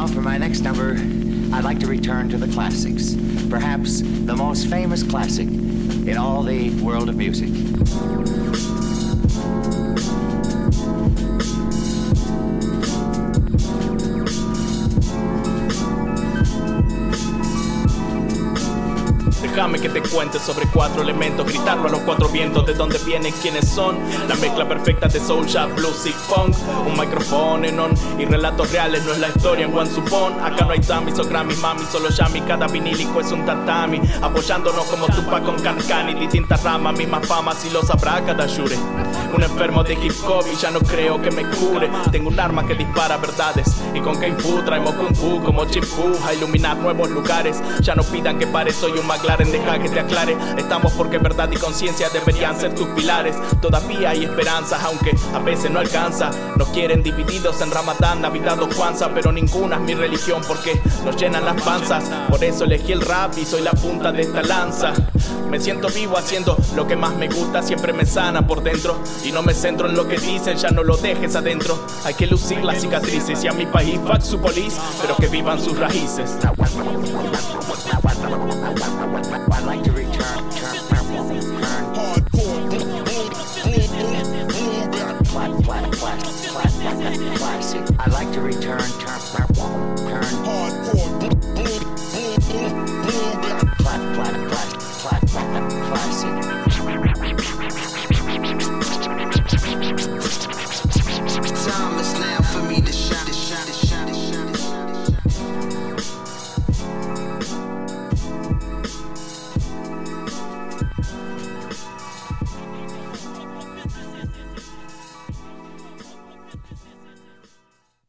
now, for my next number, I'd like to return to the classics. Perhaps the most famous classic in all the world of music. Déjame que te cuente sobre cuatro elementos, gritarlo a los cuatro vientos de dónde vienen, quiénes son. La mezcla perfecta de soul, jazz, blues y funk. Un micrófono en on y relatos reales, no es la historia en One Supon. Acá no hay Tammys o Grammy, mami, solo Yami. Cada vinílico es un tatami. Apoyándonos como Tupac con Carcani, distintas ramas, mismas famas y lo sabrá cada Shure. Un enfermo de hip hop ya no creo que me cure. Tengo un arma que dispara verdades y con Kung Fu traemos Kung Fu como Chip a iluminar nuevos lugares. Ya no pidan que pare, soy un McLaren deja que te aclare. Estamos porque verdad y conciencia deberían ser tus pilares. Todavía hay esperanzas, aunque a veces no alcanza. Nos quieren divididos en Ramadán, Navidad o Kwanzaa, pero ninguna es mi religión porque nos llenan las panzas. Por eso elegí el rap y soy la punta de esta lanza. Me siento vivo haciendo lo que más me gusta, siempre me sana por dentro. Y no me centro en lo que dicen, ya no lo dejes adentro. Hay que lucir las cicatrices y a mi país, fuck su polis, pero que vivan sus raíces. I like to return